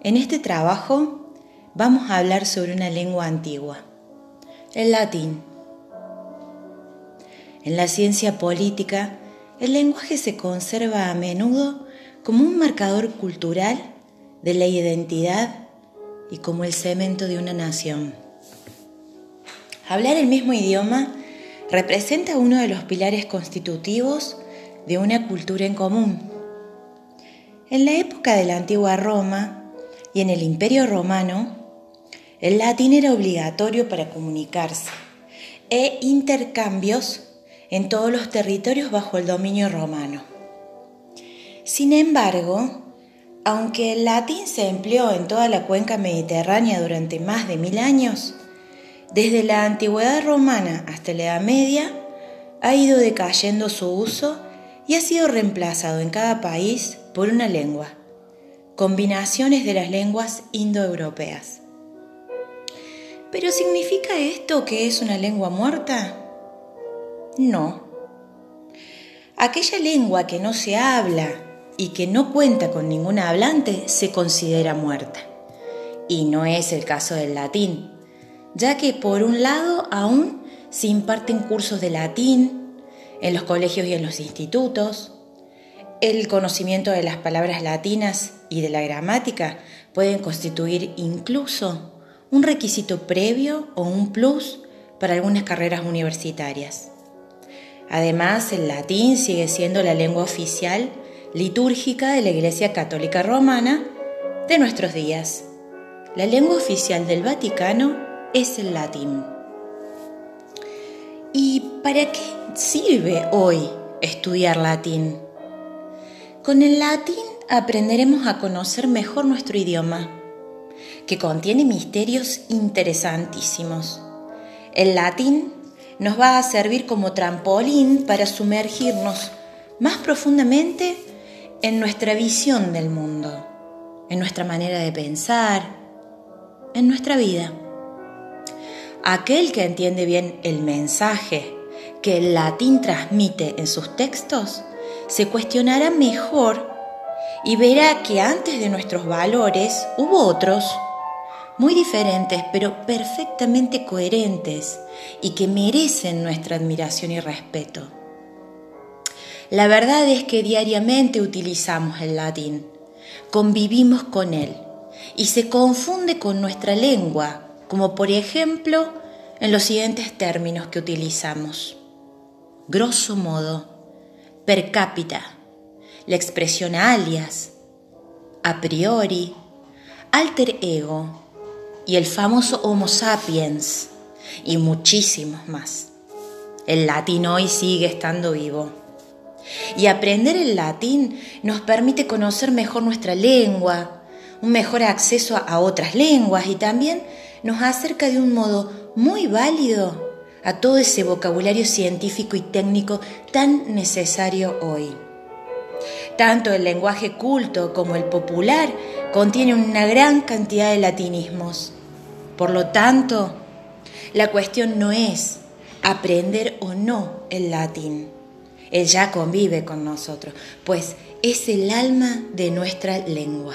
En este trabajo vamos a hablar sobre una lengua antigua, el latín. En la ciencia política, el lenguaje se conserva a menudo como un marcador cultural de la identidad y como el cemento de una nación. Hablar el mismo idioma representa uno de los pilares constitutivos de una cultura en común. En la época de la antigua Roma y en el Imperio Romano, el latín era obligatorio para comunicarse e intercambios en todos los territorios bajo el dominio romano. Sin embargo, aunque el latín se empleó en toda la cuenca mediterránea durante más de mil años, desde la antigüedad romana hasta la Edad Media ha ido decayendo su uso y ha sido reemplazado en cada país por una lengua, combinaciones de las lenguas indoeuropeas. ¿Pero significa esto que es una lengua muerta? No. Aquella lengua que no se habla y que no cuenta con ningún hablante se considera muerta. Y no es el caso del latín, ya que por un lado aún se imparten cursos de latín en los colegios y en los institutos, el conocimiento de las palabras latinas y de la gramática pueden constituir incluso un requisito previo o un plus para algunas carreras universitarias. Además, el latín sigue siendo la lengua oficial litúrgica de la Iglesia Católica Romana de nuestros días. La lengua oficial del Vaticano es el latín. ¿Y para qué sirve hoy estudiar latín? Con el latín aprenderemos a conocer mejor nuestro idioma, que contiene misterios interesantísimos. El latín nos va a servir como trampolín para sumergirnos más profundamente en nuestra visión del mundo, en nuestra manera de pensar, en nuestra vida. Aquel que entiende bien el mensaje que el latín transmite en sus textos, se cuestionará mejor y verá que antes de nuestros valores hubo otros muy diferentes, pero perfectamente coherentes y que merecen nuestra admiración y respeto. La verdad es que diariamente utilizamos el latín, convivimos con él y se confunde con nuestra lengua, como por ejemplo en los siguientes términos que utilizamos. Grosso modo, per cápita, la expresión alias, a priori, alter ego, y el famoso Homo sapiens y muchísimos más. El latín hoy sigue estando vivo. Y aprender el latín nos permite conocer mejor nuestra lengua, un mejor acceso a otras lenguas y también nos acerca de un modo muy válido a todo ese vocabulario científico y técnico tan necesario hoy. Tanto el lenguaje culto como el popular contienen una gran cantidad de latinismos. Por lo tanto, la cuestión no es aprender o no el latín. Él ya convive con nosotros, pues es el alma de nuestra lengua.